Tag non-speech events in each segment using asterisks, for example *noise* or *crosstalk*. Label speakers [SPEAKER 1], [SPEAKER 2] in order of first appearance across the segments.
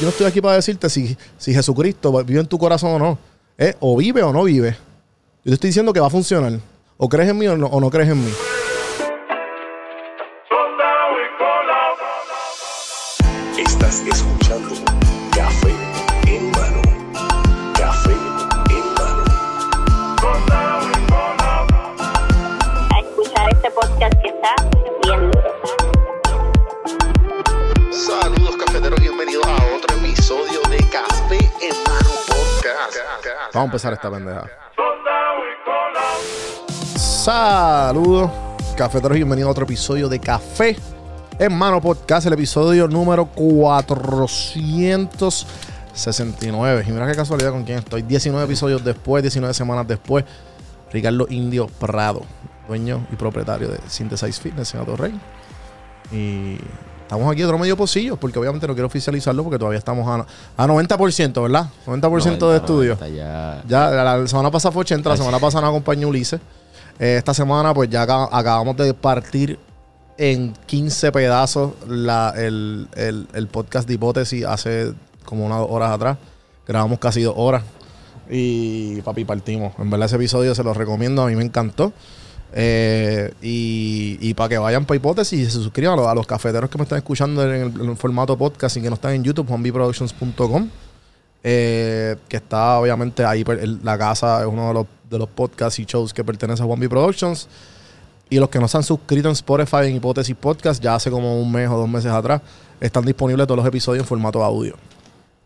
[SPEAKER 1] Yo no, estoy aquí para decirte si, si Jesucristo vive en tu corazón o no. ¿Eh? O vive o no vive. Yo te estoy diciendo que va a funcionar. O crees en mí o no, o no crees en mí. Vamos a empezar esta pendeja. Saludos, cafeteros, bienvenidos a otro episodio de Café en Mano Podcast, el episodio número 469. Y mira qué casualidad con quién estoy. 19 episodios después, 19 semanas después. Ricardo Indio Prado, dueño y propietario de Synthesize Fitness en Rey. Y estamos aquí otro medio pocillo, porque obviamente no quiero oficializarlo porque todavía estamos a, a 90%, ¿verdad? 90%, de estudio.
[SPEAKER 2] Ya.
[SPEAKER 1] Ya, la, la semana pasada fue 80, la semana pasada nos acompañó Ulises. Eh, esta semana, pues ya acá- acabamos de partir en 15 pedazos la- el, el- el podcast de hipótesis hace como unas horas atrás. Grabamos casi dos horas. Y papi, partimos. En verdad, ese episodio se los recomiendo. A mí me encantó. Eh, y para que vayan para hipótesis y se suscriban a los, cafeteros que me están escuchando en el, formato podcast y que no están en YouTube, juanbiproductions.com. Eh, que está obviamente ahí, el- la casa es uno de los, podcasts y shows que pertenece a One Productions. Y los que no se han suscrito en Spotify en Hipótesis Podcast, ya hace como un mes o dos meses atrás, están disponibles todos los episodios en formato audio.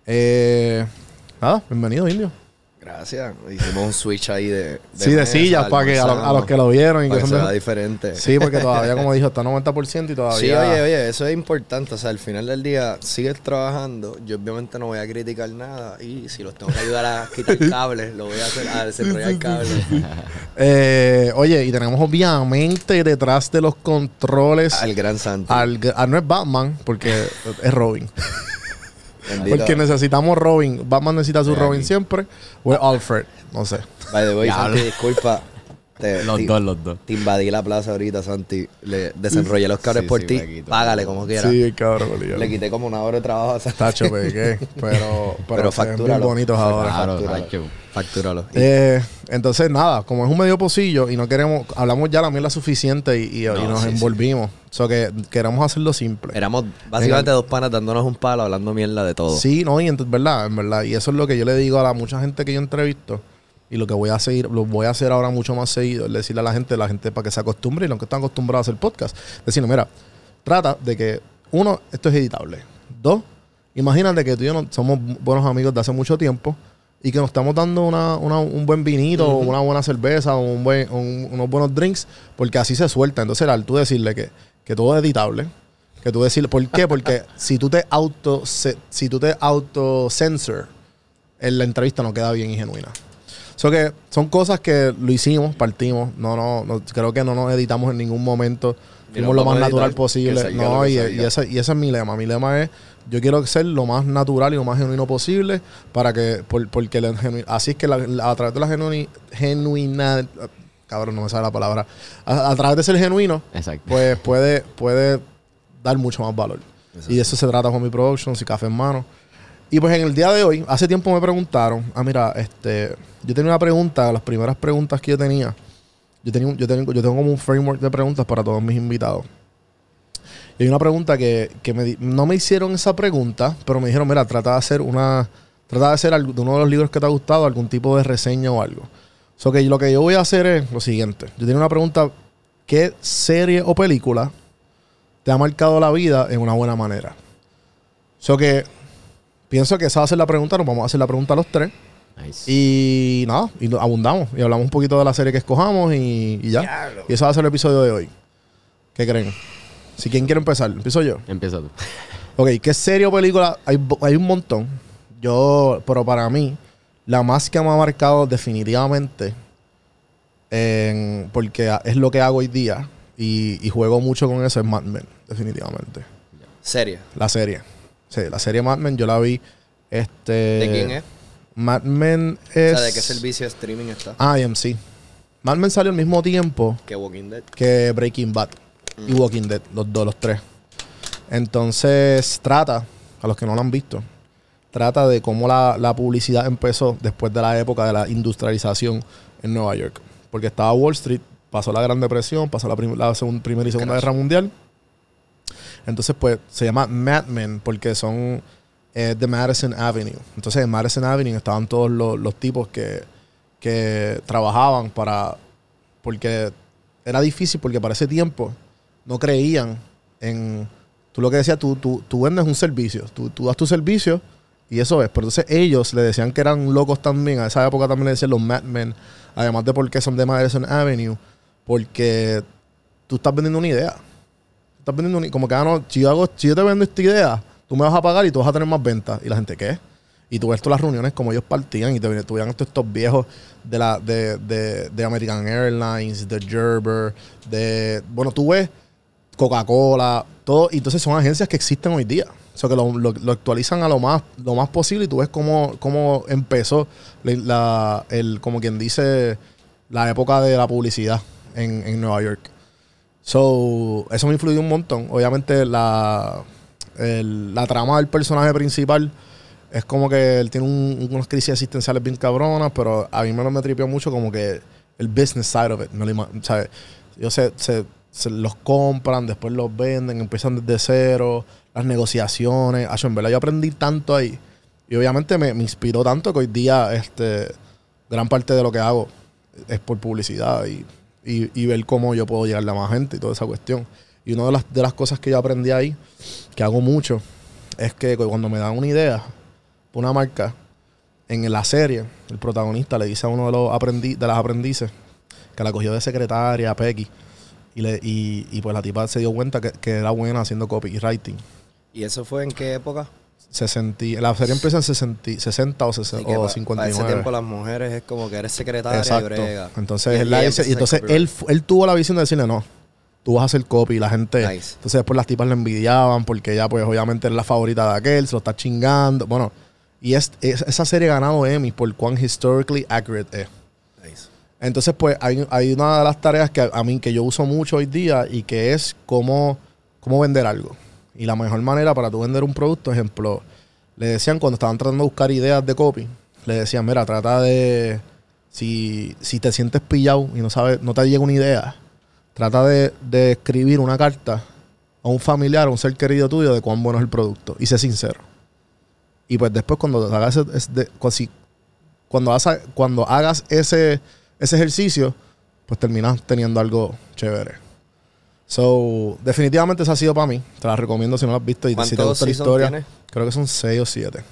[SPEAKER 1] Eh, nada, bienvenido, Indio.
[SPEAKER 3] Gracias. Hicimos un switch ahí de.
[SPEAKER 1] Sí, de sillas para que a, los- a los que lo vieron y
[SPEAKER 3] para
[SPEAKER 1] que
[SPEAKER 3] que
[SPEAKER 1] son
[SPEAKER 3] se
[SPEAKER 1] de-
[SPEAKER 3] vea diferente.
[SPEAKER 1] Sí, porque todavía, como dijo, está 90% y todavía.
[SPEAKER 3] Sí, oye, oye, eso es importante. O sea, al final del día sigues trabajando. Yo obviamente no voy a criticar nada. Y si los tengo que ayudar a *laughs* quitar cables, lo voy a hacer, a desarrollar cables.
[SPEAKER 1] Eh, oye, y tenemos obviamente detrás de los controles
[SPEAKER 3] Al gran Santi.
[SPEAKER 1] al, ah, no es Batman, porque es Robin. *laughs*
[SPEAKER 3] Bendito.
[SPEAKER 1] Porque necesitamos Robin. Batman necesita su Robin siempre. O es Alfred. No sé.
[SPEAKER 3] By the way,
[SPEAKER 2] Diablo.
[SPEAKER 3] Santi, disculpa. Te,
[SPEAKER 2] Los
[SPEAKER 3] te-
[SPEAKER 2] dos, los dos.
[SPEAKER 3] Te invadí la plaza ahorita, Santi. Le desenrollé los cables
[SPEAKER 2] Sí,
[SPEAKER 3] por
[SPEAKER 2] sí,
[SPEAKER 3] ti.
[SPEAKER 2] quito.
[SPEAKER 3] Págale como quiera.
[SPEAKER 1] Sí, cabrón. obligado.
[SPEAKER 3] Le quité como una hora de trabajo a Santi.
[SPEAKER 1] Tacho, pegué. *laughs* Pero, pero,
[SPEAKER 3] Pero factúralo.
[SPEAKER 1] bonitos ahora.
[SPEAKER 2] Claro,
[SPEAKER 3] Factúralo. Factúralo.
[SPEAKER 1] Eh, entonces, nada, como es un medio pocillo y no queremos, hablamos ya la mierda suficiente y, y-
[SPEAKER 3] No,
[SPEAKER 1] y nos
[SPEAKER 3] sí, sí.
[SPEAKER 1] envolvimos. O sea que queremos hacerlo simple.
[SPEAKER 3] Éramos básicamente dos panas dándonos un palo, hablando mierda de todo.
[SPEAKER 1] Sí, no, y en verdad, en verdad. Y eso es lo que yo le digo a la mucha gente que yo entrevisto. Y lo que voy a seguir, lo voy a hacer ahora mucho más seguido, es decirle a la gente, la gente para que se acostumbre y los que están acostumbrados a hacer podcast. Decirle, mira, trata de que, uno, esto es editable. Dos, imagínate que tú y yo no- somos buenos amigos de hace mucho tiempo y que nos estamos dando una, una- un buen vinito, o una buena cerveza, o un buen, un- unos buenos drinks, porque así se suelta. Entonces, al tú decirle que, que todo es editable, que tú decirle, ¿por qué? Porque *laughs* si tú te auto, se- si tú te auto censor, en la entrevista no queda bien y genuina. So que son cosas que lo hicimos, partimos. No, no, no, creo que no nos editamos en ningún momento. Fuimos lo más natural posible. No, y, y ese, y ese es mi lema. Mi lema es, yo quiero ser lo más natural y lo más genuino posible para que, por- porque la así es que la- la- a través de la genuini- genuina, cabrón, no me sale la palabra, a, a través de ser genuino,
[SPEAKER 2] Exacto.
[SPEAKER 1] pues puede, puede dar mucho más valor. Y de eso se trata con mi Productions y Café en Mano. Y pues en el día de hoy, hace tiempo me preguntaron, ah, mira, este, yo tenía una pregunta, las primeras preguntas que yo tenía, yo, tenía, yo, tengo, yo tengo como un framework de preguntas para todos mis invitados. Y hay una pregunta que, que me no me hicieron esa pregunta, pero me dijeron, mira, trata de hacer una, trata de hacer algo- de uno de los libros que te ha gustado, algún tipo de reseña o algo. So que lo que yo voy a hacer es lo siguiente. Yo tenía una pregunta, ¿qué serie o película te ha marcado la vida en una buena manera? So que pienso que esa va a ser la pregunta, nos vamos a hacer la pregunta a los tres.
[SPEAKER 2] Nice.
[SPEAKER 1] Y nada, y abundamos. Y hablamos un poquito de la serie que escojamos y, y ya. Y ese va a ser el episodio de hoy. ¿Qué creen? Si quién quiere empezar, empiezo yo.
[SPEAKER 2] Empieza tú. *laughs*
[SPEAKER 1] Ok, ¿qué serie o película? Hay, hay un montón. Yo, pero para mí, la más que me ha marcado definitivamente, en- porque a- es lo que hago hoy día y, y juego mucho con eso, es Mad Men, definitivamente.
[SPEAKER 3] Serio.
[SPEAKER 1] La serie. Sí, la serie Mad Men yo la vi. Este,
[SPEAKER 3] ¿De quién es?
[SPEAKER 1] Mad Men
[SPEAKER 3] O
[SPEAKER 1] es...
[SPEAKER 3] sea, ¿de qué servicio de streaming está?
[SPEAKER 1] Ah, IMC. Mad Men salió al mismo tiempo
[SPEAKER 3] Que Walking Dead.
[SPEAKER 1] que Breaking Bad y Walking Dead, los dos, los tres. Entonces trata, a los que no lo han visto, trata de cómo la, la publicidad empezó después de la época de la industrialización en Nueva York. Porque estaba Wall Street, pasó la Gran Depresión, pasó la, prim- la segun- Primera y Segunda Guerra Mundial. Entonces, pues, se llama Mad Men porque son eh, de Madison Avenue. Entonces, en Madison Avenue estaban todos los, tipos que, que trabajaban para... Porque era difícil porque para ese tiempo no creían en... Tú lo que decías, tú, tú, tú vendes un servicio. Tú, tú das tu servicio y eso es. Pero entonces ellos le decían que eran locos también. A esa época también le decían los Mad Men. Además de porque son de Madison Avenue. Porque tú estás vendiendo una idea. Estás vendiendo una, como que, ah, no, si yo, hago, si yo te vendo esta idea, tú me vas a pagar y tú vas a tener más ventas. Y la gente, ¿qué? Y tú ves todas las reuniones como ellos partían y te tuvieran estos, estos viejos de la de, de, de American Airlines, de Gerber, de... Bueno, tú ves Coca-Cola, todo. Y entonces son agencias que existen hoy día. O sea, que lo, actualizan a lo más, lo más posible y tú ves cómo, cómo empezó la- el, como quien dice, la época de la publicidad en, en Nueva York. So, eso me influyó un montón. Obviamente, la, el- la trama del personaje principal es como que él tiene un- unas crisis existenciales bien cabronas, pero a mí me, lo me tripió mucho como que el business side of it. Me lo ¿sabes? Ellos se, se- los compran, después los venden, empiezan desde cero, las negociaciones. Acho, en verdad, yo aprendí tanto ahí. Y obviamente me, me inspiró tanto que hoy día este, gran parte de lo que hago es por publicidad y, y- ver cómo yo puedo llegarle a más gente y toda esa cuestión. Y una de las, de las cosas que yo aprendí ahí, que hago mucho, es que cuando me dan una idea, una marca, en la serie, el protagonista le dice a uno de los aprendi- de las aprendices que la cogió de secretaria, Peggy, y, le, y, y pues la tipa se dio cuenta que, que era buena haciendo copywriting.
[SPEAKER 3] ¿Y eso fue en qué época?
[SPEAKER 1] 60, la serie empieza en 60, 60 o, 60
[SPEAKER 3] Así que
[SPEAKER 1] o
[SPEAKER 3] pa-
[SPEAKER 1] 59.
[SPEAKER 3] Para ese tiempo las mujeres es como que eres secretaria
[SPEAKER 1] Exacto.
[SPEAKER 3] y brega.
[SPEAKER 1] Entonces,
[SPEAKER 3] Y
[SPEAKER 1] él, la dice- y entonces él, él tuvo la visión de decirle, no, tú vas a hacer copy y la gente...
[SPEAKER 3] Nice.
[SPEAKER 1] Entonces después las tipas le envidiaban porque ella pues obviamente era la favorita de aquel, se lo está chingando. Bueno, y es, es- esa serie ha ganado Emmy por cuán historically accurate es.
[SPEAKER 3] Nice.
[SPEAKER 1] Entonces, pues, hay, hay una de las tareas que a mí que yo uso mucho hoy día y que es cómo, cómo vender algo. Y la mejor manera para tú vender un producto, ejemplo, le decían cuando estaban tratando de buscar ideas de copy, le decían, mira, trata de, si, si te sientes pillado y no sabes, no te llega una idea, trata de, de escribir una carta a un familiar, a un ser querido tuyo de cuán bueno es el producto. Y sé sincero. Y pues después cuando hagas ese- cuando, hagas, cuando hagas ese, ese ejercicio, pues terminas teniendo algo chévere. So, definitivamente esa ha sido para mí. Te la recomiendo si no la has visto y si te
[SPEAKER 3] ¿Cuántos
[SPEAKER 1] gusta la historia.
[SPEAKER 3] tiene?
[SPEAKER 1] Creo que son seis o siete.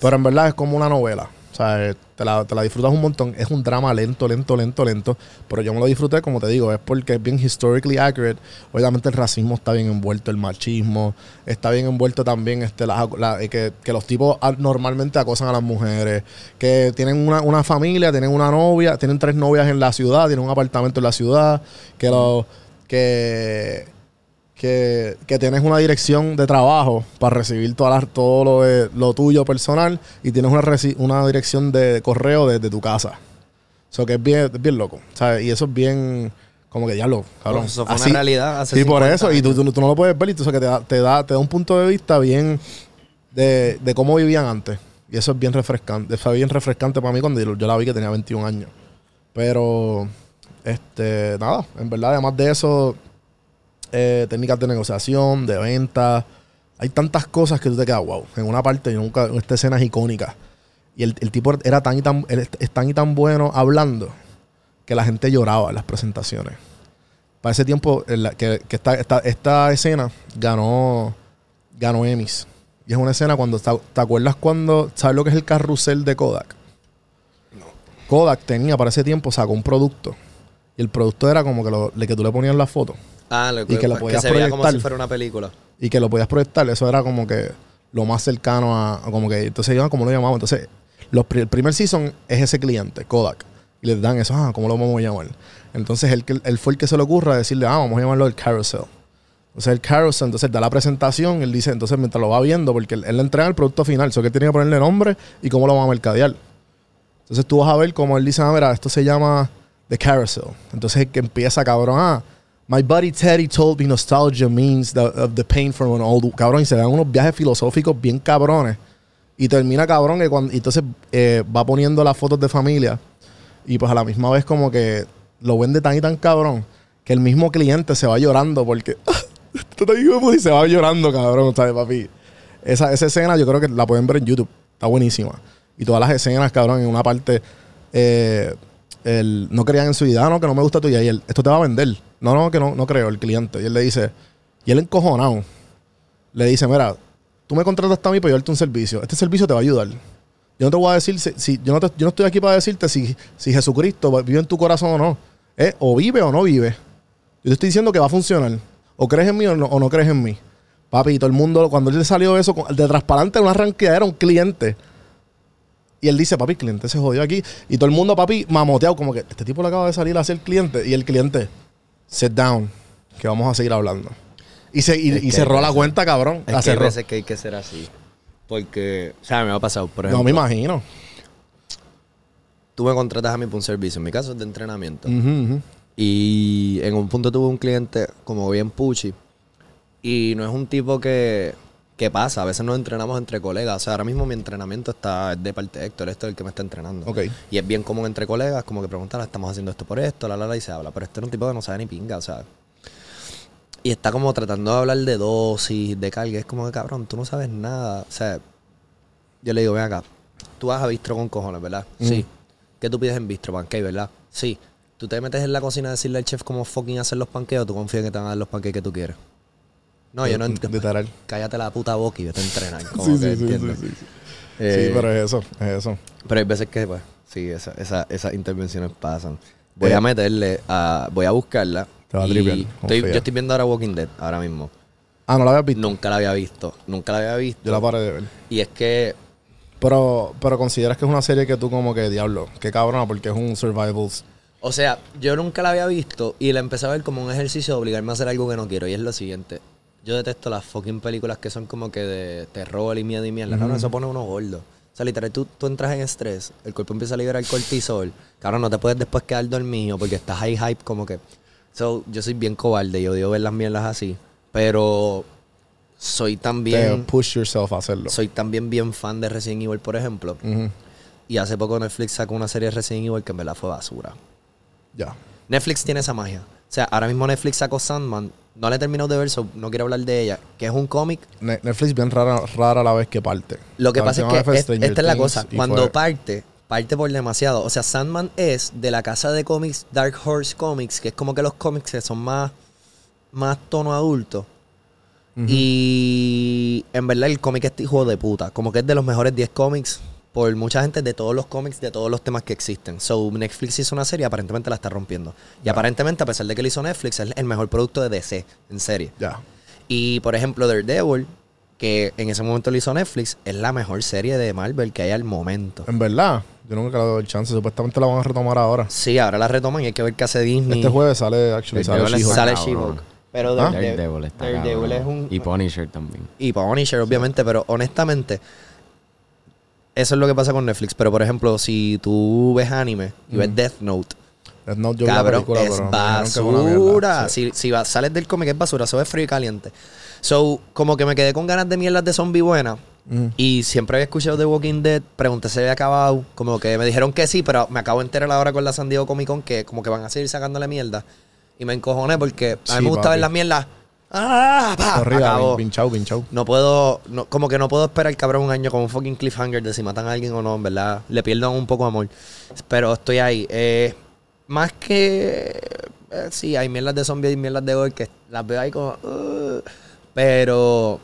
[SPEAKER 1] Pero en verdad es como una novela. O sea, eh, te la, te la disfrutas un montón. Es un drama lento, lento, lento, lento. Pero yo me lo disfruté, como te digo, es porque es bien historically accurate. Obviamente el racismo está bien envuelto, el machismo. Está bien envuelto también este, la- la- eh, que, que los tipos normalmente acosan a las mujeres. Que tienen una, una familia, tienen una novia, tienen tres novias en la ciudad, tienen un apartamento en la ciudad. Que los... Que que, que tienes una dirección de trabajo para recibir todas las- todo lo, de- lo tuyo personal y tienes una, una dirección de correo desde tu casa. Eso que es bien, es bien loco. ¿sabes? Y eso es bien como que diablo, cabrón.
[SPEAKER 3] Eso fue una
[SPEAKER 1] Así-
[SPEAKER 3] realidad hace
[SPEAKER 1] Sí, por
[SPEAKER 3] 50
[SPEAKER 1] eso. Y tú, tú- tú no lo puedes ver y tú sabes que te da, te, da, te da un punto de vista bien de, de cómo vivían antes. Y eso es bien refrescante. Fue bien refrescante para mí cuando yo, yo la vi que tenía 21 años. Pero, este, nada, en verdad, además de eso, eh, técnicas de negociación, de venta. Hay tantas cosas que tú te quedas, wow. En una parte, yo nunca, esta escena es icónica. Y el, el tipo era tan y tan, es- tan y tan bueno hablando que la gente lloraba en las presentaciones. Para ese tiempo, la- que, que esta, esta, esta escena ganó, ganó Emmys. Y es una escena cuando, ¿te te acuerdas cuando, ¿sabes lo que es el carrusel de Kodak? Kodak tenía, para ese tiempo, sacó un producto. Y el producto era como que, lo, que tú le ponías la foto.
[SPEAKER 3] Ah, lo
[SPEAKER 1] Y que lo podías
[SPEAKER 3] se veía como
[SPEAKER 1] proyectar.
[SPEAKER 3] si fuera una película.
[SPEAKER 1] y que lo podías proyectar. Eso era como que lo más cercano a, a como que. Entonces, yo, como lo llamamos? Entonces, los, el primer season es ese cliente, Kodak. Y les dan eso, ah, ¿cómo lo vamos a llamar? Entonces, él, que- él fue el que se le ocurra decirle, ah, vamos a llamarlo el carousel. Entonces, el carousel, entonces da la presentación, él dice, entonces mientras lo va viendo, porque él, él le entrega el producto final, eso que tiene que ponerle nombre y cómo lo va a mercadear. Entonces, tú vas a ver cómo él dice, ah, mira, esto se llama The Carousel. Entonces, que empieza, cabrón, ah, My buddy Teddy told me nostalgia means the, of the pain from an old... Cabrón, y se dan unos viajes filosóficos bien cabrones. Y termina cabrón que cuando... entonces eh, va poniendo las fotos de familia. Y pues a la misma vez como que lo vende tan y tan cabrón que el mismo cliente se va llorando porque... *laughs* Y se va llorando, cabrón, ¿sabes, papi? Esa, esa escena yo creo que la pueden ver en YouTube. Está buenísima. Y todas las escenas, cabrón, en una parte... eh, el, no creían en su vida, "Ah, no, que no me gusta tuya. Y él, esto te va a vender. No, no, que no, no creo, el cliente. Y él le dice, y él encojonado, le dice, mira, tú me contrataste a mí para llevarte un servicio. Este servicio te va a ayudar. Yo no te voy a decir, si, yo, no te- yo no estoy aquí para decirte si, si Jesucristo vive en tu corazón o no. Eh, O vive o no vive. Yo te estoy diciendo que va a funcionar. O crees en mí o no, o no crees en mí. Papi, todo el mundo, cuando él salió eso, de transparente, una ranqueadera, un cliente. Y él dice, papi, el cliente se jodió aquí. Y todo el mundo, papi, mamoteado, como que este tipo le acaba de salir a ser cliente. Y el cliente, sit down, que vamos a seguir hablando. Y, se, y, cerró la cuenta, cabrón.
[SPEAKER 3] Es
[SPEAKER 1] La
[SPEAKER 3] que hay
[SPEAKER 1] cerró.
[SPEAKER 3] veces que hay que ser así. Porque, o sea, me ha pasado, por ejemplo.
[SPEAKER 1] No me imagino.
[SPEAKER 3] Tú me contratas a mí por un servicio. En mi caso es de entrenamiento. Y en un punto tuve un cliente como bien puchi. Y no es un tipo que, que pasa. A veces nos entrenamos entre colegas. O sea, ahora mismo mi entrenamiento está de parte de Héctor. Esto es el que me está entrenando.
[SPEAKER 1] Ok.
[SPEAKER 3] Y es bien común entre colegas, como que preguntan, estamos haciendo esto por esto, la, la, la, y se habla. Pero este es un tipo que no sabe ni pinga, o sea. Y está como tratando de hablar de dosis, de carga. Es como que, cabrón, tú no sabes nada. O sea, yo le digo, ven acá, tú vas a bistro con cojones, ¿verdad? Sí. ¿Qué tú pides en bistro? Pancake, ¿verdad? Sí. Tú te metes en la cocina a decirle al chef cómo fucking hacer los panqueques o tú confías en que te van a dar los panqueques que tú quieres. No, yo no entiendo. Cállate la puta boca y vete a entrenar. Como
[SPEAKER 1] Sí,
[SPEAKER 3] que,
[SPEAKER 1] sí, sí, sí, sí.
[SPEAKER 3] Eh,
[SPEAKER 1] Sí, pero es eso, es eso.
[SPEAKER 3] pero hay veces que, pues, sí, esa, esa- esas intervenciones pasan. Voy
[SPEAKER 1] Eh.
[SPEAKER 3] a meterle, a, voy a buscarla.
[SPEAKER 1] Te va a tripear,
[SPEAKER 3] estoy- yo estoy viendo ahora Walking Dead, ahora mismo.
[SPEAKER 1] Ah, no la habías visto.
[SPEAKER 3] Nunca la había visto, nunca la había visto.
[SPEAKER 1] Yo la paré de ver.
[SPEAKER 3] Y es que,
[SPEAKER 1] Pero, pero consideras que es una serie que tú como que, diablo, qué cabrona, porque es un survival.
[SPEAKER 3] o sea, yo nunca la había visto y la empecé a ver como un ejercicio de obligarme a hacer algo que no quiero. Y es lo siguiente. Yo detesto las fucking películas que son como que de terror y miedo y mierda. Cabrón, eso pone uno gordo. O sea, literal, tú, tú entras en estrés, el cuerpo empieza a liberar cortisol. Cabrón, no te puedes después quedar dormido porque estás ahí hype como que... So, yo soy bien cobarde y odio ver las mierdas así. Pero soy también...
[SPEAKER 1] push yourself a hacerlo.
[SPEAKER 3] Soy también bien fan de Resident Evil, por ejemplo. Y hace poco Netflix sacó una serie de Resident Evil que en verdad fue basura.
[SPEAKER 1] Ya.
[SPEAKER 3] Netflix tiene esa magia. O sea, ahora mismo Netflix sacó Sandman. No la he terminado de ver, so no quiero hablar de ella. Que es un cómic.
[SPEAKER 1] Ne- Netflix bien rara, rara a la vez que parte.
[SPEAKER 3] Lo que
[SPEAKER 1] La
[SPEAKER 3] pasa es que es- esta es la cosa. Cuando
[SPEAKER 1] fue-
[SPEAKER 3] parte, parte por demasiado. O sea, Sandman es de la casa de cómics Dark Horse Comics, que es como que los cómics que son más, más tono adulto. Y en verdad el cómic es hijo de puta. Como que es de los mejores 10 cómics por mucha gente de todos los cómics, de todos los temas que existen. So, Netflix hizo una serie, aparentemente la está rompiendo. Y aparentemente, a pesar de que lo hizo Netflix, es el mejor producto de DC en serie.
[SPEAKER 1] Ya.
[SPEAKER 3] Y por ejemplo, Daredevil, que en ese momento lo hizo Netflix, es la mejor serie de Marvel que hay al momento.
[SPEAKER 1] En verdad, yo nunca le doy el chance. Supuestamente la van a retomar ahora.
[SPEAKER 3] Sí, ahora la retoman y hay que ver qué hace Disney.
[SPEAKER 1] Este jueves sale, actually, sale She-Hulk.
[SPEAKER 3] sale
[SPEAKER 2] cabrón.
[SPEAKER 3] She-Hulk. Pero
[SPEAKER 1] ¿Ah?
[SPEAKER 3] Darede-
[SPEAKER 2] Daredevil está
[SPEAKER 3] Daredevil es un...
[SPEAKER 2] Y Punisher también.
[SPEAKER 3] Y Punisher, obviamente, pero honestamente, eso es lo que pasa con Netflix. Pero por ejemplo, si tú ves anime y ves Death Note,
[SPEAKER 1] Death Note, yo vi la
[SPEAKER 3] cabrón,
[SPEAKER 1] película,
[SPEAKER 3] es
[SPEAKER 1] pero
[SPEAKER 3] basura.
[SPEAKER 1] Sí.
[SPEAKER 3] Si, si va- sales del cómic es basura, eso es frío y caliente. So, como que me quedé con ganas de mierdas de zombie buena.
[SPEAKER 1] Ujú.
[SPEAKER 3] Y siempre había escuchado The Walking Dead, pregunté si había acabado. Como que me dijeron que sí, pero me acabo de enterar ahora con la San Diego Comic Con que como que van a seguir sacándole mierda. Y me encojoné porque a mí
[SPEAKER 1] Sí,
[SPEAKER 3] me gusta
[SPEAKER 1] papi.
[SPEAKER 3] ver las mierdas. ¡Ah! pa,
[SPEAKER 1] pinchao.
[SPEAKER 3] No puedo, no- como que no puedo esperar cabrón un año con un fucking cliffhanger de si matan a alguien o no, en verdad. Le pierdo un poco de amor. Pero estoy ahí. Eh, más que. eh, sí, hay mierdas de zombies y mierdas de gore que las veo ahí como. "Ugh". pero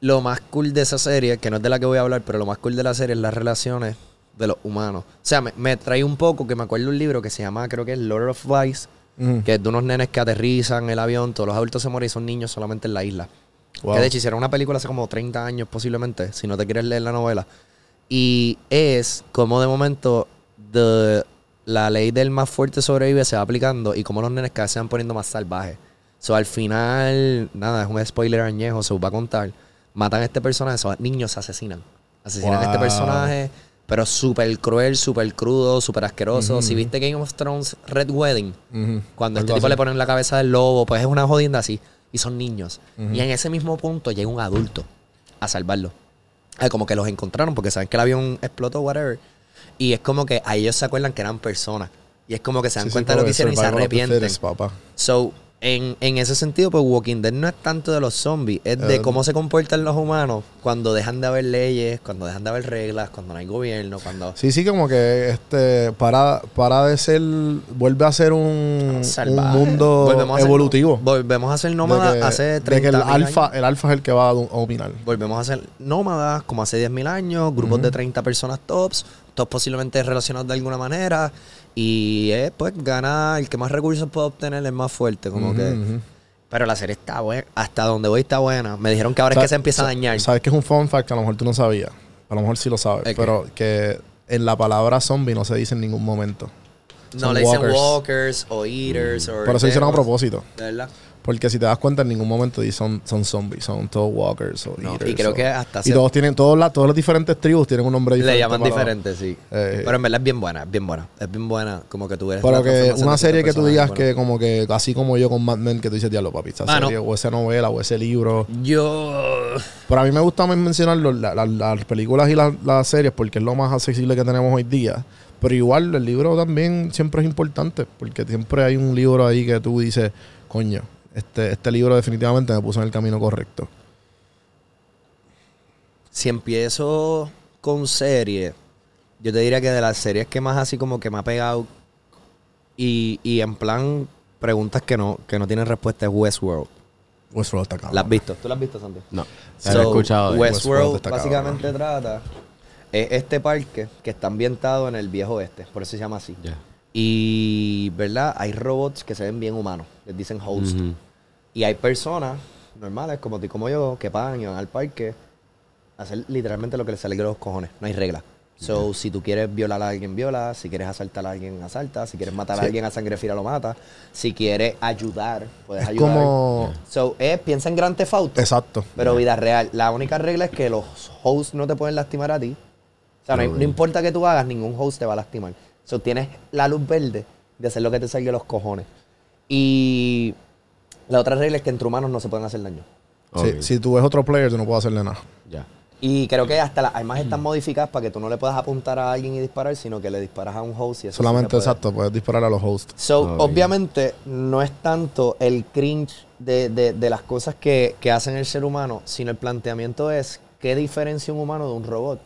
[SPEAKER 3] lo más cool de esa serie, que no es de la que voy a hablar, pero lo más cool de la serie es las relaciones de los humanos. O sea, me, me trae un poco que me acuerdo un libro que se llama, creo que es Lord of Vice, Que es de unos nenes que aterrizan el avión, todos los adultos se mueren y son niños solamente en la isla.
[SPEAKER 1] Wow.
[SPEAKER 3] Que de hecho hicieron una película hace como 30 años posiblemente, si no te quieres leer la novela. Y es como de momento de la ley del más fuerte sobrevive se va aplicando y como los nenes cada vez se van poniendo más salvajes. So, al final, nada, es un spoiler añejo, se os va a contar. Matan a este personaje, so, niños se asesinan. Asesinan a este personaje, pero súper cruel, súper crudo, súper asqueroso. Si viste Game of Thrones Red Wedding, cuando
[SPEAKER 1] Algo
[SPEAKER 3] este tipo
[SPEAKER 1] así.
[SPEAKER 3] le ponen la cabeza del lobo, pues es una jodienda así. Y son niños. Y en ese mismo punto llega un adulto a salvarlo. Eh, como que los encontraron porque saben que el avión explotó, whatever. Y es como que a ellos se acuerdan que eran personas. Y es como que se dan
[SPEAKER 1] Sí, sí,
[SPEAKER 3] cuenta de lo que hicieron y se arrepienten.
[SPEAKER 1] papá.
[SPEAKER 3] So, en, en ese sentido, pues Walking Dead no es tanto de los zombies, es de
[SPEAKER 1] Eh,
[SPEAKER 3] cómo se comportan los humanos cuando dejan de haber leyes, cuando dejan de haber reglas, cuando no hay gobierno, cuando...
[SPEAKER 1] Sí, sí, como que este para, para de ser, vuelve a ser un, un
[SPEAKER 3] salvaje.
[SPEAKER 1] mundo *laughs*
[SPEAKER 3] Volvemos a ser-
[SPEAKER 1] evolutivo.
[SPEAKER 3] volvemos a ser
[SPEAKER 1] De
[SPEAKER 3] nómadas
[SPEAKER 1] que-
[SPEAKER 3] hace
[SPEAKER 1] de
[SPEAKER 3] 30
[SPEAKER 1] que el alfa,
[SPEAKER 3] años.
[SPEAKER 1] el alfa es el que va a dominar.
[SPEAKER 3] Volvemos a ser nómadas como hace 10.000 años, grupos de 30 personas tops, todos posiblemente relacionados de alguna manera. Y es, pues, gana el que más recursos puede obtener es más fuerte. Como que... Pero la serie está buena. Hasta donde voy está buena. Me dijeron que ahora es que se empieza a dañar.
[SPEAKER 1] Sabes que es un fun fact que a lo mejor tú no sabías. A lo mejor sí lo sabes. Pero que en la palabra zombie no se dice en ningún momento.
[SPEAKER 3] No le dicen
[SPEAKER 1] walkers.
[SPEAKER 3] walkers, o eaters o.
[SPEAKER 1] Pero eso hicieron a propósito.
[SPEAKER 3] ¿De verdad?
[SPEAKER 1] Porque si te das cuenta, en ningún momento son, son zombies, son todos walkers o
[SPEAKER 3] No,
[SPEAKER 1] eaters.
[SPEAKER 3] y creo que hasta
[SPEAKER 1] Y todos tienen, todos las, todas las diferentes tribus tienen un nombre diferente.
[SPEAKER 3] Le llaman diferente, sí.
[SPEAKER 1] Eh,
[SPEAKER 3] Pero en verdad es bien buena, es bien buena. Es bien buena. Como que tú ves.
[SPEAKER 1] Pero
[SPEAKER 3] la
[SPEAKER 1] que una serie que tú digas que como que así como yo con Mad Men que tú dices diablo papi, esa serie o esa novela o ese libro.
[SPEAKER 3] Yo.
[SPEAKER 1] Pero a mí me gusta más mencionar la- la- las películas y la- las series porque es lo más accesible que tenemos hoy día. Pero igual el libro también siempre es importante porque siempre hay un libro ahí que tú dices, coño, este, este libro definitivamente me puso en el camino correcto.
[SPEAKER 3] Si empiezo con serie, yo te diría que de las series que más así como que me ha pegado y, y en plan preguntas que no, que no tienen respuesta es Westworld.
[SPEAKER 1] Westworld está cabrón.
[SPEAKER 3] ¿La has visto? ¿Tú la has visto, Santi?
[SPEAKER 2] No.
[SPEAKER 3] So,
[SPEAKER 2] Se lo he escuchado. de-
[SPEAKER 1] Westworld
[SPEAKER 3] básicamente trata es este parque que está ambientado en el viejo oeste, por eso se llama así.
[SPEAKER 2] Ya.
[SPEAKER 3] Y, ¿verdad? Hay robots que se ven bien humanos, les dicen host.
[SPEAKER 2] Ujú.
[SPEAKER 3] Y hay personas normales, como tú y como yo, que pagan y van al parque a hacer literalmente lo que les sale de los cojones. No hay reglas. So, si tú quieres violar a alguien, viola. Si quieres asaltar a alguien, asalta. Si quieres matar a alguien a sangre fría, lo mata. Si quieres ayudar, puedes
[SPEAKER 1] Es
[SPEAKER 3] ayudar.
[SPEAKER 1] como...
[SPEAKER 3] So, eh, piensa en Grand Theft Auto.
[SPEAKER 1] Exacto.
[SPEAKER 3] Pero vida real. La única regla es que los hosts no te pueden lastimar a ti. O sea, no, hay- no importa que tú hagas, ningún host te va a lastimar. So, tienes la luz verde de hacer lo que te salga de los cojones. Y la otra regla es que entre humanos no se pueden hacer daño.
[SPEAKER 1] Si, tú ves otro player, tú no puedes hacerle nada.
[SPEAKER 2] Ya.
[SPEAKER 3] Y creo que hasta las armas están modificadas para que tú no le puedas apuntar a alguien y disparar, sino que le disparas a un host y eso
[SPEAKER 1] Solamente,
[SPEAKER 3] puede.
[SPEAKER 1] exacto, puedes disparar a los hosts.
[SPEAKER 3] So,
[SPEAKER 2] Ok.
[SPEAKER 3] obviamente, no es tanto el cringe de, de- de las cosas que, que hacen el ser humano, sino el planteamiento es qué diferencia un humano de un robot.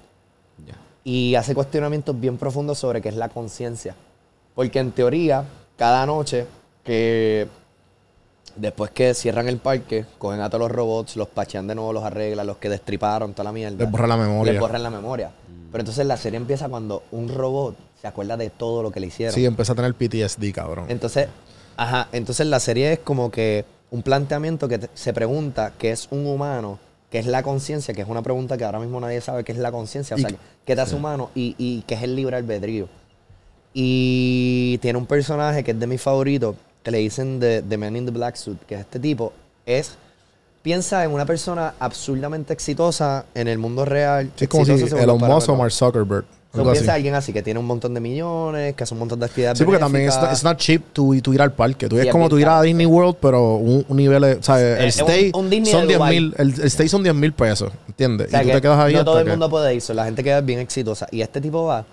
[SPEAKER 2] Ya.
[SPEAKER 3] Y hace cuestionamientos bien profundos sobre qué es la conciencia. Porque en teoría, cada noche que después que cierran el parque, cogen a todos los robots, los pachean de nuevo, los arreglan, los que destriparon, toda la mierda.
[SPEAKER 1] Les borra la memoria.
[SPEAKER 3] Les borran la memoria. Pero entonces la serie empieza cuando un robot se acuerda de todo lo que le hicieron.
[SPEAKER 1] Sí, empieza a tener PTSD, cabrón.
[SPEAKER 3] Entonces, ajá, entonces la serie es como que un planteamiento que te- se pregunta qué es un humano, qué es la conciencia, que es una pregunta que ahora mismo nadie sabe qué es la conciencia, o sea,
[SPEAKER 1] que-
[SPEAKER 3] qué te hace humano y, y qué es el libre albedrío. Y tiene un personaje que es de mis favoritos, que le dicen The, the Man in the Black Suit, que es este tipo, es, piensa en una persona absurdamente exitosa en el mundo real.
[SPEAKER 1] Sí, es como si Elon Musk o. Mark Zuckerberg.
[SPEAKER 3] Piensa en alguien así, que tiene un montón de millones, que hace un montón de actividades
[SPEAKER 1] Sí, porque también es not cheap tú, tú ir al parque. Tú
[SPEAKER 3] Y
[SPEAKER 1] es como tú ir a Disney
[SPEAKER 3] sí.
[SPEAKER 1] World, pero un, un nivel, o sea, el
[SPEAKER 3] Eh,
[SPEAKER 1] stay
[SPEAKER 3] un- un Disney
[SPEAKER 1] son
[SPEAKER 3] de
[SPEAKER 1] 10
[SPEAKER 3] Dubái.
[SPEAKER 1] mil, el, el stay son 10 mil pesos, ¿entiendes?
[SPEAKER 3] O sea,
[SPEAKER 1] y tú te quedas ahí
[SPEAKER 3] no
[SPEAKER 1] hasta
[SPEAKER 3] todo el
[SPEAKER 1] que-
[SPEAKER 3] mundo puede ir, la gente queda bien exitosa. Y este tipo va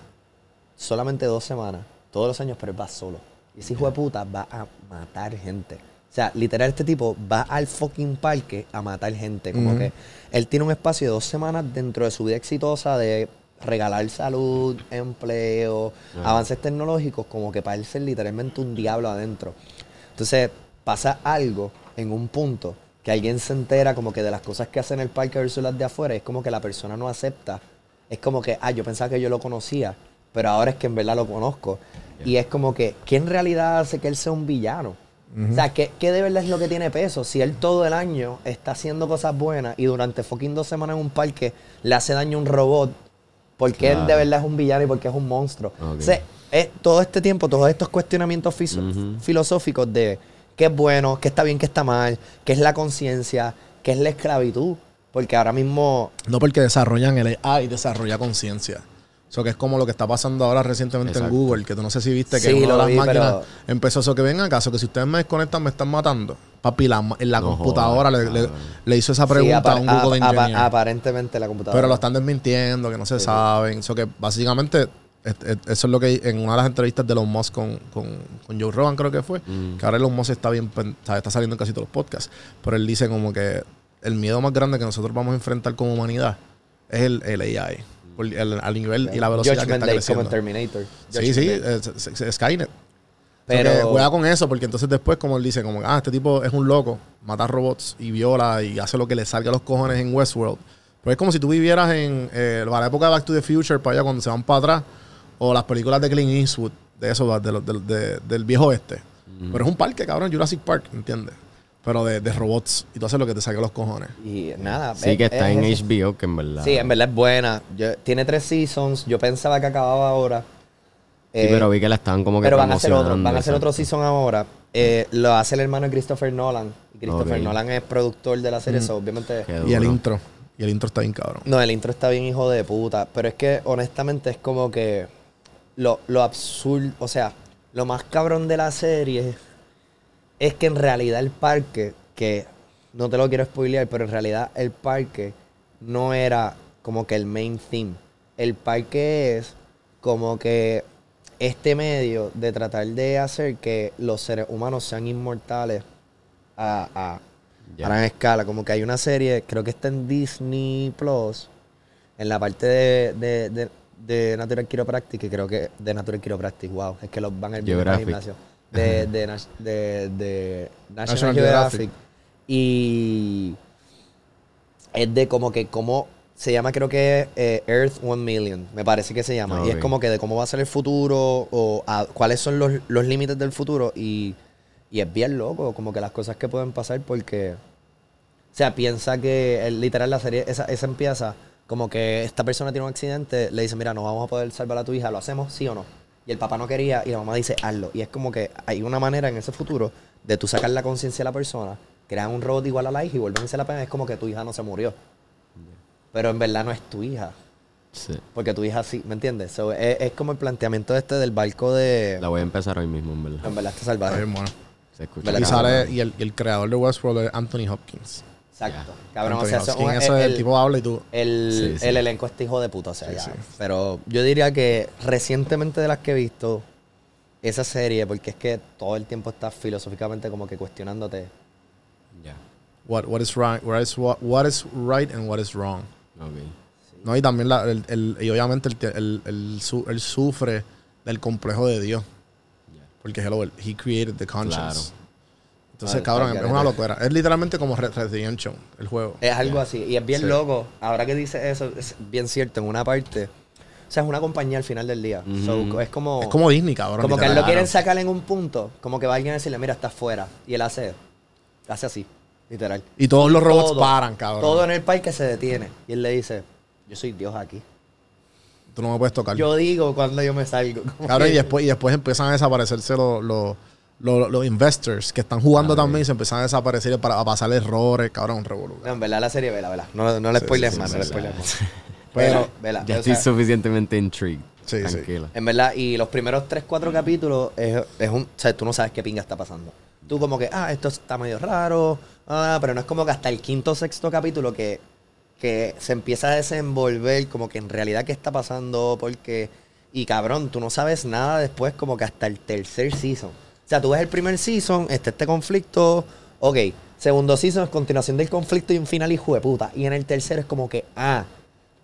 [SPEAKER 3] solamente dos semanas, todos los años, pero él va solo. Y ese hijo de puta va a matar gente. O sea, literal, este tipo va al fucking parque a matar gente. Como que él tiene un espacio de dos semanas dentro de su vida exitosa de regalar salud, empleo, avances tecnológicos, como que para él ser literalmente un diablo adentro. Entonces, pasa algo en un punto que alguien se entera como que de las cosas que hace en el parque versus las de afuera, es como que la persona no acepta. Es como que, ah, yo pensaba que yo lo conocía, pero ahora es que en verdad lo conozco. Y es como que, ¿qué en realidad hace que él sea un villano? O sea, ¿qué, ¿qué de verdad es lo que tiene peso? Si él todo el año está haciendo cosas buenas y durante fucking dos semanas en un parque le hace daño a un robot, ¿por qué él de verdad es un villano y por qué es un monstruo?
[SPEAKER 2] Ok.
[SPEAKER 3] O sea, es todo este tiempo, todos estos cuestionamientos fiso- filosóficos de qué es bueno, qué está bien, qué está mal, qué es la conciencia, qué es la esclavitud. Porque ahora mismo
[SPEAKER 1] No porque desarrollan el AI, desarrolla conciencia. Eso que es como lo que está pasando ahora recientemente
[SPEAKER 2] Exacto.
[SPEAKER 1] en Google, que tú no sé si viste que
[SPEAKER 3] Sí,
[SPEAKER 1] una de las
[SPEAKER 3] vi,
[SPEAKER 1] máquinas
[SPEAKER 3] pero-
[SPEAKER 1] empezó eso que venga acaso, que si ustedes me desconectan me están matando. Papi, la, en la
[SPEAKER 2] No
[SPEAKER 1] computadora le, le-
[SPEAKER 2] cabrón.
[SPEAKER 1] le hizo esa pregunta a un grupo de ingenieros.
[SPEAKER 3] aparentemente la computadora.
[SPEAKER 1] Pero lo están desmintiendo, que no se saben. Eso que básicamente, es- es- eso es lo que en una de las entrevistas de Elon Musk con, con, con Joe Rogan, creo que fue,
[SPEAKER 2] Mm.
[SPEAKER 1] que ahora Elon Musk está bien, está saliendo en casi todos los podcasts. Pero él dice como que el miedo más grande que nosotros vamos a enfrentar como humanidad es el, el AI. Por el, al nivel y la velocidad que
[SPEAKER 3] Judgment
[SPEAKER 1] está
[SPEAKER 3] Day
[SPEAKER 1] creciendo.
[SPEAKER 3] como en Terminator.
[SPEAKER 1] Sí,
[SPEAKER 3] Judgment
[SPEAKER 1] sí,
[SPEAKER 3] Day.
[SPEAKER 1] es, es- es Skynet.
[SPEAKER 3] Pero-
[SPEAKER 1] juega con eso, porque entonces después, como él dice, como, ah, este tipo es un loco, mata robots y viola y hace lo que le salga a los cojones en Westworld. Pero es como si tú vivieras en eh, la época de Back to the Future, para allá cuando se van para atrás, o las películas de Clint Eastwood, de eso, de, los- de- de- del viejo oeste. Pero es un parque, cabrón, Jurassic Park, ¿entiendes? Pero de, de robots, y tú haces lo que te a los cojones.
[SPEAKER 3] Y nada.
[SPEAKER 2] Sí,
[SPEAKER 3] es-
[SPEAKER 2] que está
[SPEAKER 3] es
[SPEAKER 2] en
[SPEAKER 3] eso.
[SPEAKER 2] HBO, que en verdad.
[SPEAKER 3] Sí, en verdad es buena. Yo- tiene tres seasons. Yo pensaba que acababa ahora.
[SPEAKER 2] Sí,
[SPEAKER 3] Eh,
[SPEAKER 2] pero vi que la estaban como que
[SPEAKER 3] pero van a hacer otro. Van a hacer otro season ahora. Eh, lo hace el hermano de Christopher Nolan. Y Christopher. Nolan es productor de la serie,
[SPEAKER 1] Mm.
[SPEAKER 3] so, obviamente.
[SPEAKER 1] Y el intro. Y el intro está bien cabrón.
[SPEAKER 3] No, el intro está bien hijo de puta. Pero es que honestamente es como que lo, lo absurdo, o sea, lo más cabrón de la serie es que en realidad el parque, que no te lo quiero spoilear, pero en realidad el parque no era como que el main theme. El parque es como que este medio de tratar de hacer que los seres humanos sean inmortales a, a
[SPEAKER 2] Ya.
[SPEAKER 3] a gran escala. Como que hay una serie, creo que está en Disney Plus, en la parte de, de, de, de Natural Chiropractic, que creo que de Natural Chiropractic, wow, es que los van al gimnasio. De, de, de, de National,
[SPEAKER 1] National
[SPEAKER 3] Geographic.
[SPEAKER 1] Geographic.
[SPEAKER 3] Y es de como que cómo se llama creo que eh, Earth One Million, me parece que se llama. Y es como que de cómo va a ser el futuro o a- cuáles son los, los límites del futuro. Y, y es bien loco, como que las cosas que pueden pasar porque... O sea, piensa que el- literal la serie, esa, esa empieza como que esta persona tiene un accidente, le dice, mira, no vamos a poder salvar a tu hija, ¿lo hacemos? ¿Sí o no? Y el papá no quería y la mamá dice, hazlo. Y es como que hay una manera en ese futuro de tú sacar la conciencia de la persona, crear un robot igual a la hija y vuelven a hacer la pena. Es como que tu hija no se murió. Pero en verdad no es tu hija.
[SPEAKER 2] Sí.
[SPEAKER 3] Porque tu hija sí, ¿me entiendes? So, es, es como el planteamiento este del barco de...
[SPEAKER 2] La voy a empezar hoy mismo, en verdad.
[SPEAKER 3] En verdad está salvaje.
[SPEAKER 1] bueno.
[SPEAKER 2] Se escucha.
[SPEAKER 1] Y, el, y el creador de Westworld es Anthony Hopkins.
[SPEAKER 3] Exacto. Cabrón, o sea,
[SPEAKER 1] Hopkins.
[SPEAKER 3] son-
[SPEAKER 1] eso es
[SPEAKER 3] el-
[SPEAKER 1] el tipo habla y tú...
[SPEAKER 3] El,
[SPEAKER 2] Sí, sí.
[SPEAKER 3] el elenco está hijo de puta, o sea,
[SPEAKER 1] Sí,
[SPEAKER 3] ya.
[SPEAKER 1] sí.
[SPEAKER 3] Pero yo diría que recientemente de las que he visto, esa serie, porque es que todo el tiempo estás filosóficamente como que cuestionándote.
[SPEAKER 2] Ya.
[SPEAKER 1] What, what is right, what is, what, what is right and what is wrong.
[SPEAKER 2] Ok.
[SPEAKER 1] No, y también la- el, el- y obviamente el, el, el su- él sufre del complejo de Dios. Porque hello, él- he created the conscience.
[SPEAKER 2] Claro.
[SPEAKER 1] Entonces,
[SPEAKER 3] Ah,
[SPEAKER 1] cabrón, es
[SPEAKER 3] garete.
[SPEAKER 1] una locura. Es literalmente como Red Red Redemption, el juego.
[SPEAKER 3] Es algo así. Y es bien
[SPEAKER 1] Sí.
[SPEAKER 3] loco. Ahora que dice eso, es bien cierto. En una parte. O sea, es una compañía al final del día. So,
[SPEAKER 2] Ujú.
[SPEAKER 3] es como.
[SPEAKER 1] Es como Disney, cabrón.
[SPEAKER 3] como que a él
[SPEAKER 1] literal.
[SPEAKER 3] lo quieren sacar en un punto. Como que va alguien a decirle, mira, estás fuera. Y él hace. Hace así. Literal.
[SPEAKER 1] Y todos los robots
[SPEAKER 3] Todo,
[SPEAKER 1] paran, cabrón.
[SPEAKER 3] Todo en el parque se detiene. Y él le dice, yo soy Dios aquí.
[SPEAKER 1] Tú no me puedes tocar.
[SPEAKER 3] Yo digo cuando yo me salgo. Como
[SPEAKER 1] Cabrón, y
[SPEAKER 3] que-
[SPEAKER 1] después, y después empiezan a desaparecerse los, los, los, los investors que están jugando
[SPEAKER 2] Ah,
[SPEAKER 1] también y se empiezan a desaparecer para a pasar errores, cabrón.
[SPEAKER 3] No, en verdad la serie, vela, vela. No, no le
[SPEAKER 1] Sí,
[SPEAKER 3] spoiles
[SPEAKER 1] sí,
[SPEAKER 3] más,
[SPEAKER 1] sí,
[SPEAKER 3] no le
[SPEAKER 1] sí,
[SPEAKER 3] spoiles más. *laughs*
[SPEAKER 1] Pero-
[SPEAKER 3] Vela.
[SPEAKER 2] Ya
[SPEAKER 3] O
[SPEAKER 2] estoy
[SPEAKER 3] sea,
[SPEAKER 2] suficientemente intrigued.
[SPEAKER 1] Sí, sí.
[SPEAKER 2] Tranquila.
[SPEAKER 3] En verdad, y los primeros 3, 4 capítulos es, es un. O sea, tú no sabes qué pinga está pasando. Tú, como que, ah, esto está medio raro. Ah, pero no es como que hasta el quinto o sexto capítulo que, que se empieza a desenvolver, como que en realidad qué está pasando, porque. Y cabrón, tú no sabes nada después, como que hasta el tercer season. Sea, tú ves el primer season, este, este conflicto, ok. Segundo season es continuación del conflicto y un final hijo de puta. Y en el tercero es como que, ah,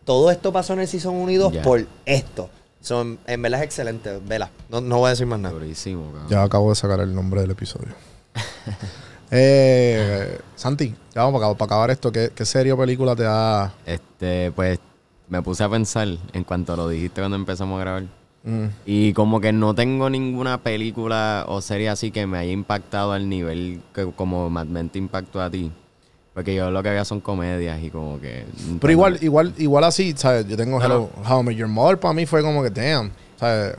[SPEAKER 3] todo esto pasó en el season 1 y 2
[SPEAKER 2] Ya.
[SPEAKER 3] por esto. Son, en verdad es excelente, vela. No, no voy a decir más nada.
[SPEAKER 2] Durísimo.
[SPEAKER 1] Ya acabo de sacar el nombre del episodio. *laughs* eh, Santi, ya vamos para, acabar- para acabar esto. ¿Qué, qué serie o película te da?
[SPEAKER 2] Este, pues, me puse a pensar en cuanto lo dijiste cuando empezamos a grabar.
[SPEAKER 1] Mm,
[SPEAKER 2] Y como que no tengo ninguna película o serie así que me haya impactado al nivel que como Mad Men te impactó a ti. Porque yo lo que había son comedias y como que...
[SPEAKER 1] Pero igual, igual, igual así, ¿sabes? Yo tengo
[SPEAKER 2] No,
[SPEAKER 1] Hello, How I Met Your Mother para mí fue como que, damn, ¿sabes?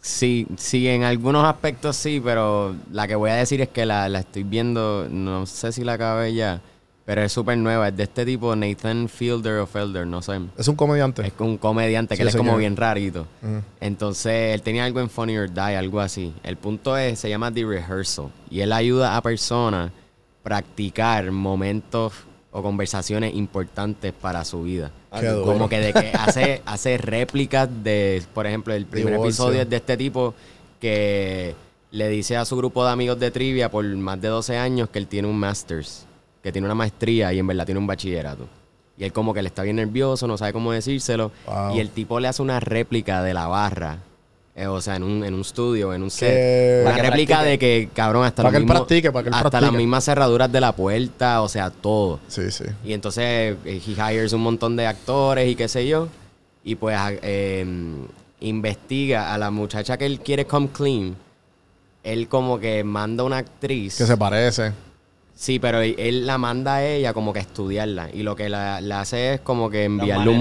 [SPEAKER 2] Sí, sí, en algunos aspectos sí, pero la que voy a decir es que la, la estoy viendo, no sé si la acabé ya, Pero es súper nueva. Es de este tipo, Nathan Fielder o Felder, no sé.
[SPEAKER 1] Es un comediante.
[SPEAKER 2] Es un comediante
[SPEAKER 1] Sí,
[SPEAKER 2] que él es como bien rarito. Entonces, él tenía algo en Funny or Die, algo así. El punto es, se llama The Rehearsal. Y él ayuda a personas a practicar momentos o conversaciones importantes para su vida.
[SPEAKER 1] Qué duro.
[SPEAKER 2] Como que de que hace, *laughs* hace réplicas de, por ejemplo, el primer
[SPEAKER 1] Divorcio.
[SPEAKER 2] episodio es de este tipo que le dice a su grupo de amigos de trivia por más de 12 años que él tiene un master's, que tiene una maestría y en verdad tiene un bachillerato. Y él como que le está bien nervioso, no sabe cómo decírselo.
[SPEAKER 1] Wow.
[SPEAKER 2] Y el tipo le hace una réplica de la barra. eh, o sea, en un, en un estudio, en un
[SPEAKER 1] Que-
[SPEAKER 2] set. Una réplica
[SPEAKER 3] practique.
[SPEAKER 2] de que, cabrón, hasta,
[SPEAKER 1] Para que practique, para
[SPEAKER 2] hasta
[SPEAKER 1] practique.
[SPEAKER 2] las mismas cerraduras de la puerta, o sea, todo.
[SPEAKER 1] Sí, sí.
[SPEAKER 2] Y entonces eh, he hires un montón de actores y qué sé yo. Y pues eh, investiga a la muchacha que él quiere come clean. Él como que manda una actriz.
[SPEAKER 1] Que se parece.
[SPEAKER 2] Sí, pero él, la manda a ella como que a estudiarla. Y lo que la, la hace es como que enviarle un...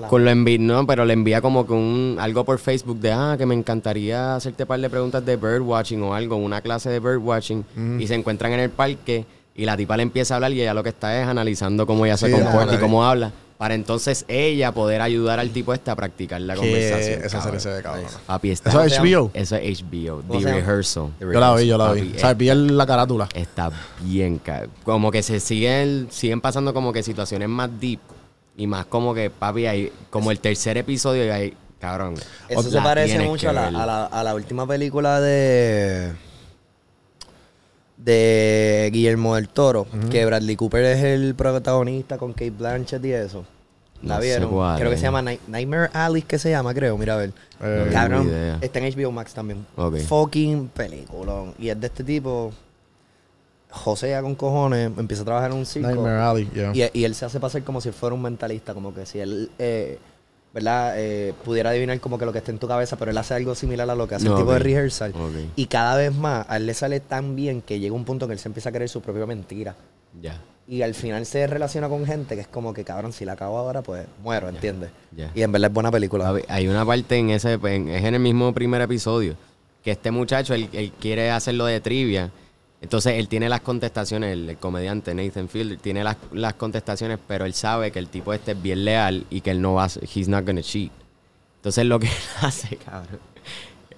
[SPEAKER 3] la-
[SPEAKER 2] Con lo envi no, pero le envía como que un algo por Facebook de, ah, que me encantaría hacerte un par de preguntas de birdwatching o algo, una clase de birdwatching. Y se encuentran en el parque y la tipa le empieza a hablar y ella lo que está es analizando cómo ella se comporta y cómo habla. Para entonces ella poder ayudar al tipo este a practicar la conversación.
[SPEAKER 1] esa
[SPEAKER 2] cabrón.
[SPEAKER 1] serie se ve cabrón.
[SPEAKER 2] Papi, está-
[SPEAKER 1] Eso es HBO.
[SPEAKER 2] Eso es HBO.
[SPEAKER 3] ¿Cómo
[SPEAKER 2] The? Rehearsal.
[SPEAKER 1] Yo la vi, yo la
[SPEAKER 2] Papi,
[SPEAKER 1] vi. O sea, vi la carátula.
[SPEAKER 2] Está bien, como que se siguen, siguen pasando como que situaciones más deep y más como que, papi, hay como el tercer episodio y hay, cabrón.
[SPEAKER 3] Eso se parece mucho la, a, la, a la última película de de Guillermo del Toro, que Bradley Cooper es el protagonista con Kate Blanchett y eso. ¿La
[SPEAKER 2] No
[SPEAKER 3] vieron?
[SPEAKER 2] cuál
[SPEAKER 3] creo que se llama Night- Nightmare Alley, que se llama, creo, mira a ver.
[SPEAKER 1] Eh,
[SPEAKER 3] Cabrón,
[SPEAKER 2] idea.
[SPEAKER 3] está en HBO Max también. Fucking peliculón. Y es de este tipo, José con cojones, empieza a trabajar en un circo.
[SPEAKER 1] Nightmare Alley, yeah.
[SPEAKER 3] Y, y él se hace pasar como si fuera un mentalista, como que si él, eh, ¿verdad? Eh, pudiera adivinar como que lo que está en tu cabeza, pero él hace algo similar a lo que hace
[SPEAKER 2] No,
[SPEAKER 3] el tipo de rehearsal. Y cada vez más, a él le sale tan bien que llega un punto en que él se empieza a creer su propia mentira.
[SPEAKER 2] Ya,
[SPEAKER 3] Y al final se relaciona con gente que es como que, cabrón, si la acabo ahora, pues muero, ¿entiendes?
[SPEAKER 2] ya.
[SPEAKER 3] Y en verdad es buena película.
[SPEAKER 2] Hay una parte en ese, en- es en el mismo primer episodio, que este muchacho, él, él quiere hacerlo de trivia. Entonces él tiene las contestaciones, el, comediante Nathan Fielder tiene las, las contestaciones, pero él sabe que el tipo este es bien leal y que él no va he's not gonna cheat. Entonces lo que *laughs* él hace, cabrón,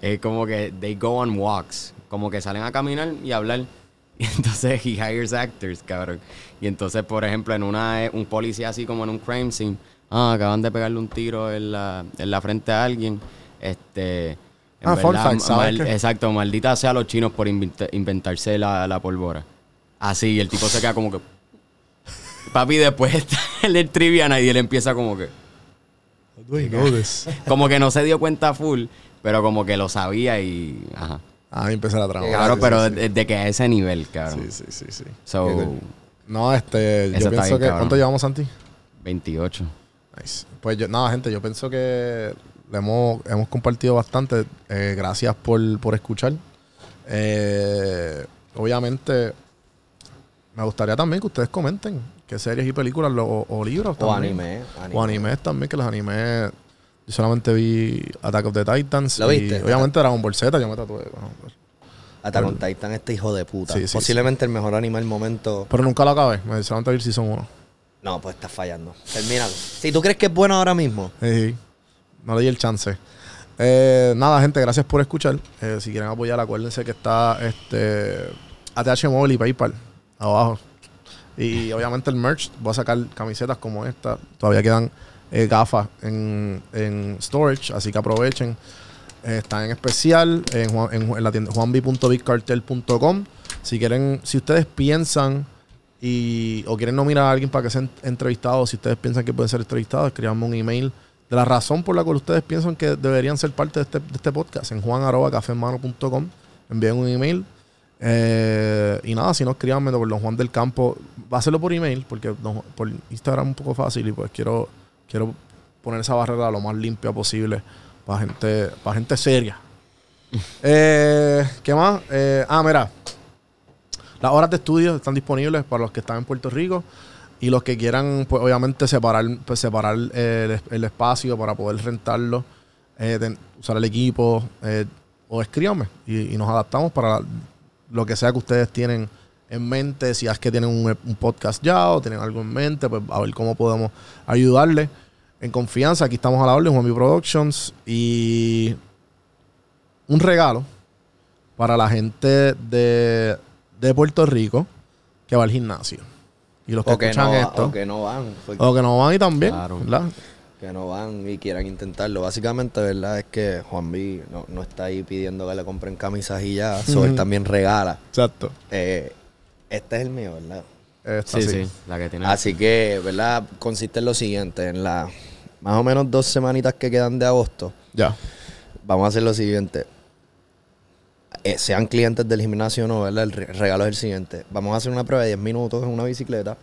[SPEAKER 2] es como que they go on walks, como que salen a caminar y hablar. *laughs* Y entonces he hires actors, cabrón. Y entonces, por ejemplo, en una un policía así como en un crime scene, ah, acaban de pegarle un tiro en la, en la frente a alguien. Este. En
[SPEAKER 1] Ah, fun
[SPEAKER 2] verdad,
[SPEAKER 1] fact, ¿sabes
[SPEAKER 2] mal-
[SPEAKER 1] qué?
[SPEAKER 2] Exacto, maldita sea los chinos por inventa- inventarse la, la pólvora. Así, y el tipo se queda como que. Papi, después está *laughs* en el trivia y él empieza como que.
[SPEAKER 1] Do you know this?
[SPEAKER 2] Como que no se dio cuenta full, pero como que lo sabía y. Ajá.
[SPEAKER 1] Ah, empecé la trama.
[SPEAKER 2] Claro,
[SPEAKER 1] Sí,
[SPEAKER 2] pero
[SPEAKER 1] sí, sí.
[SPEAKER 2] de, de que a ese nivel, cabrón.
[SPEAKER 1] Sí, sí, sí, sí.
[SPEAKER 2] So.
[SPEAKER 1] No, este,
[SPEAKER 2] Eso
[SPEAKER 1] yo
[SPEAKER 2] está
[SPEAKER 1] pienso
[SPEAKER 2] bien,
[SPEAKER 1] que...
[SPEAKER 2] cabrón.
[SPEAKER 1] ¿Cuánto llevamos, Santi?
[SPEAKER 2] 28.
[SPEAKER 1] Nice. Pues yo, nada, gente, yo pienso que le hemos, hemos compartido bastante. Eh, gracias por, por escuchar. Eh, obviamente, me gustaría también que ustedes comenten qué series y películas lo- o, o libros
[SPEAKER 3] o
[SPEAKER 1] también.
[SPEAKER 3] anime, anime.
[SPEAKER 1] O animes también, que los animes... Yo solamente vi Attack of the Titans.
[SPEAKER 3] ¿Lo
[SPEAKER 1] y
[SPEAKER 3] viste?
[SPEAKER 1] obviamente Dragon Ball Z, yo me tatué. bueno, pues.
[SPEAKER 3] Attack on Titan, este hijo de puta.
[SPEAKER 1] Sí, sí,
[SPEAKER 3] Posiblemente el mejor anime al momento.
[SPEAKER 1] Pero nunca lo acabé. Me solamente vi el Season 1.
[SPEAKER 3] No, pues estás fallando. Termínalo. Si tú crees que es bueno ahora mismo,
[SPEAKER 1] Sí, sí. No le di el chance. Eh, nada, gente, gracias por escuchar. Eh, si quieren apoyar, acuérdense que está este ATH Móvil y PayPal abajo. Y obviamente el merch. Voy a sacar camisetas como esta. Todavía quedan eh, gafas en, en storage, así que aprovechen. Están en especial en, en, en la tienda juanbi.bigcartel.com. Si quieren, si ustedes piensan y o quieren nominar a alguien para que sea en- entrevistado, si ustedes piensan que pueden ser entrevistados, escríbanme un email de la razón por la cual ustedes piensan que deberían ser parte de este, de este podcast en juan.cafemano.com. Envíen un email. Eh, y nada, si no, escríbanme por Don Juan del Campo. Va a hacerlo por email, porque don por Instagram es un poco fácil y pues quiero, quiero poner esa barrera lo más limpia posible para gente, para gente seria. *laughs* Eh, ¿Qué más? Eh, ah, mira. Las horas de estudio están disponibles para los que están en Puerto Rico y los que quieran, pues obviamente separar, pues, separar eh, el, es- el espacio para poder rentarlo, eh, usar el equipo eh, o escríbanme y, nos adaptamos para lo que sea que ustedes tienen en mente, si es que tienen un, podcast ya o tienen algo en mente, pues a ver cómo podemos ayudarle. En confianza, aquí estamos a la orden, Juan B Productions. Y un regalo para la gente de, de Puerto Rico que va al gimnasio. Y los que
[SPEAKER 3] O que,
[SPEAKER 1] escuchan
[SPEAKER 3] no,
[SPEAKER 1] esto,
[SPEAKER 3] o que no van. porque-
[SPEAKER 1] o que no van y también,
[SPEAKER 2] Claro.
[SPEAKER 1] ¿verdad?
[SPEAKER 3] que no van y quieran intentarlo. Básicamente, ¿verdad? Es que Juan B no, no está ahí pidiendo que le compren camisas y ya. So, él también regala.
[SPEAKER 1] Exacto.
[SPEAKER 3] Eh, este es el mío, ¿verdad?
[SPEAKER 1] Esta
[SPEAKER 2] Sí,
[SPEAKER 1] sí.
[SPEAKER 2] sí, la que tiene.
[SPEAKER 3] Así que, ¿verdad? Consiste en lo siguiente. En las más o menos dos semanitas que quedan de agosto,
[SPEAKER 1] Ya.
[SPEAKER 3] vamos a hacer lo siguiente. Eh, sean clientes del gimnasio o no, ¿verdad? El re- regalo es el siguiente. Vamos a hacer una prueba de 10 minutos en una bicicleta.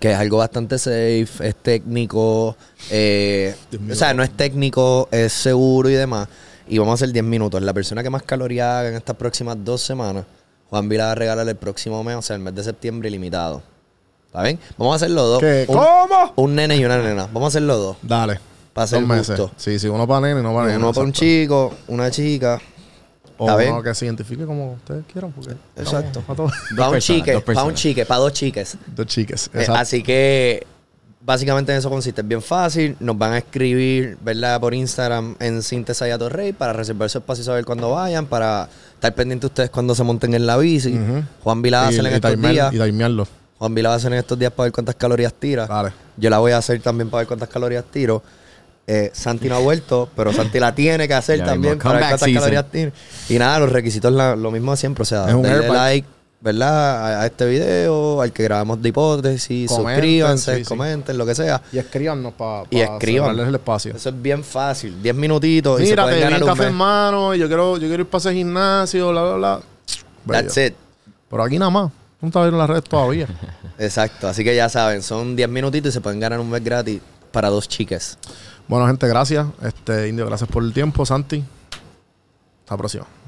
[SPEAKER 3] Que es algo bastante safe, es técnico. eh, *laughs* o sea, no es técnico, es seguro y demás. Y vamos a hacer 10 minutos. La persona que más calorías haga en estas próximas dos semanas, Juan Vila va a regalar el próximo mes, o sea, el mes de septiembre ilimitado. ¿Está bien? Vamos a hacer los dos.
[SPEAKER 1] ¿Qué?
[SPEAKER 3] Un-
[SPEAKER 1] ¿Cómo?
[SPEAKER 3] Un nene y una nena. Vamos a hacer los dos.
[SPEAKER 1] Dale.
[SPEAKER 3] Para hacer
[SPEAKER 1] Dos meses.
[SPEAKER 3] justo.
[SPEAKER 1] Sí, sí, uno para nene y no para nene.
[SPEAKER 3] Uno para un chico, una chica.
[SPEAKER 1] O
[SPEAKER 3] ¿Está bien?
[SPEAKER 1] uno que se identifique como ustedes quieran. Porque
[SPEAKER 3] Exacto.
[SPEAKER 1] Para
[SPEAKER 3] un chique,
[SPEAKER 2] dos
[SPEAKER 3] para un chique, para dos chiques.
[SPEAKER 1] Dos chiques.
[SPEAKER 3] Eh, así que básicamente en eso consiste. Es bien fácil. Nos van a escribir, ¿verdad? Por Instagram en Sintesaya Torrey para reservar su espacio y saber cuándo vayan. Para estar pendientes ustedes cuando se monten en la bici. Juan Vila va a hacer en
[SPEAKER 1] y,
[SPEAKER 3] estos
[SPEAKER 1] timear-
[SPEAKER 3] días.
[SPEAKER 1] y timearlo.
[SPEAKER 3] Juan Vila va a hacer en estos días para ver cuántas calorías tira.
[SPEAKER 1] Dale.
[SPEAKER 3] Yo la voy a hacer también para ver cuántas calorías tiro. Eh, Santi no ha vuelto, pero Santi la tiene que hacer
[SPEAKER 2] Ya
[SPEAKER 3] también para ver cuántas calorías tiene. Y nada, los requisitos la- lo mismo de siempre. O sea, denle like, ¿verdad? A, a este video, al que grabamos de hipótesis,
[SPEAKER 1] Comenten,
[SPEAKER 3] suscríbanse,
[SPEAKER 1] sí, sí.
[SPEAKER 3] comenten, lo que sea.
[SPEAKER 1] Y escríbanos para
[SPEAKER 3] Y escriban.
[SPEAKER 1] el espacio.
[SPEAKER 3] Eso es bien fácil. 10 minutitos y se pueden ganar un
[SPEAKER 1] café en mano y yo quiero, yo quiero ir para ese gimnasio, bla, bla, bla.
[SPEAKER 3] That's
[SPEAKER 1] Bello.
[SPEAKER 3] it.
[SPEAKER 1] Pero aquí nada más. No está viendo las redes todavía. *laughs*
[SPEAKER 3] Exacto. Así que ya saben, son 10 minutitos y se pueden ganar un mes gratis para dos chicas.
[SPEAKER 1] bueno, gente, gracias. Este, Indio, gracias por el tiempo. Santi. Hasta la próxima.